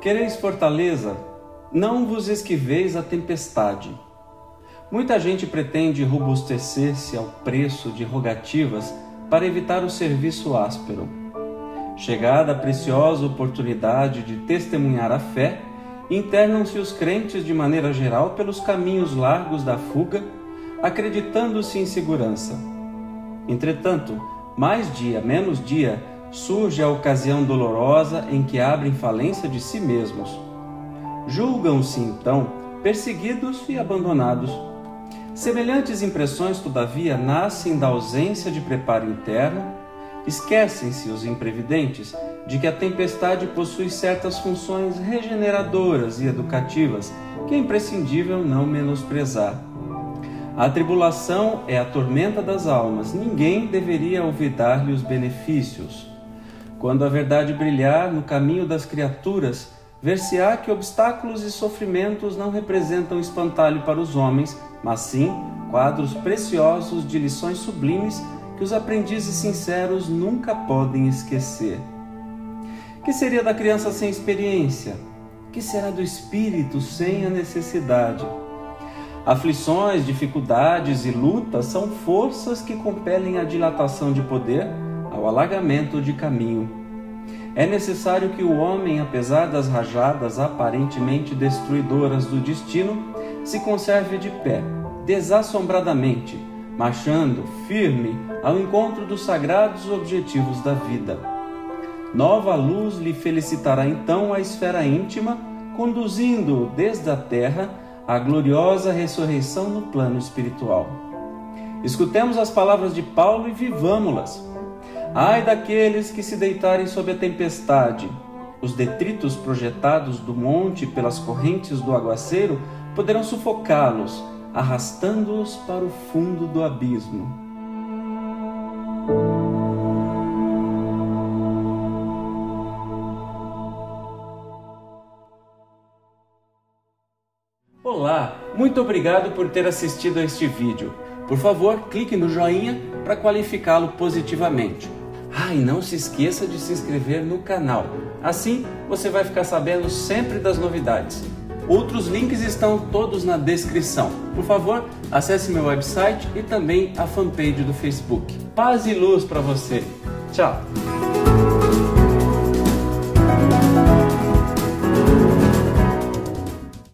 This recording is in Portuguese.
Quereis fortaleza? Não vos esquiveis a tempestade. Muita gente pretende robustecer-se ao preço de rogativas para evitar o serviço áspero. Chegada a preciosa oportunidade de testemunhar a fé, internam-se os crentes de maneira geral pelos caminhos largos da fuga, acreditando-se em segurança. Entretanto, mais dia, menos dia, surge a ocasião dolorosa em que abrem falência de si mesmos. Julgam-se, então, perseguidos e abandonados. Semelhantes impressões, todavia, nascem da ausência de preparo interno. Esquecem-se os imprevidentes de que a tempestade possui certas funções regeneradoras e educativas que é imprescindível não menosprezar. A tribulação é a tormenta das almas, ninguém deveria olvidar-lhe os benefícios. Quando a verdade brilhar no caminho das criaturas, ver-se-á que obstáculos e sofrimentos não representam espantalho para os homens, mas sim quadros preciosos de lições sublimes que os aprendizes sinceros nunca podem esquecer. Que seria da criança sem experiência? Que será do espírito sem a necessidade? Aflições, dificuldades e lutas são forças que compelem a dilatação de poder ao alargamento de caminho. É necessário que o homem, apesar das rajadas aparentemente destruidoras do destino, se conserve de pé, desassombradamente, marchando firme ao encontro dos sagrados objetivos da vida. Nova luz lhe felicitará então a esfera íntima, conduzindo-o desde a terra à gloriosa ressurreição no plano espiritual. Escutemos as palavras de Paulo e vivamo-las. Ai daqueles que se deitarem sob a tempestade. Os detritos projetados do monte pelas correntes do aguaceiro poderão sufocá-los, arrastando-os para o fundo do abismo. Olá, muito obrigado por ter assistido a este vídeo. Por favor, clique no joinha para qualificá-lo positivamente. Ah, e não se esqueça de se inscrever no canal. Assim você vai ficar sabendo sempre das novidades. Outros links estão todos na descrição. Por favor, acesse meu website e também a fanpage do Facebook. Paz e luz para você. Tchau!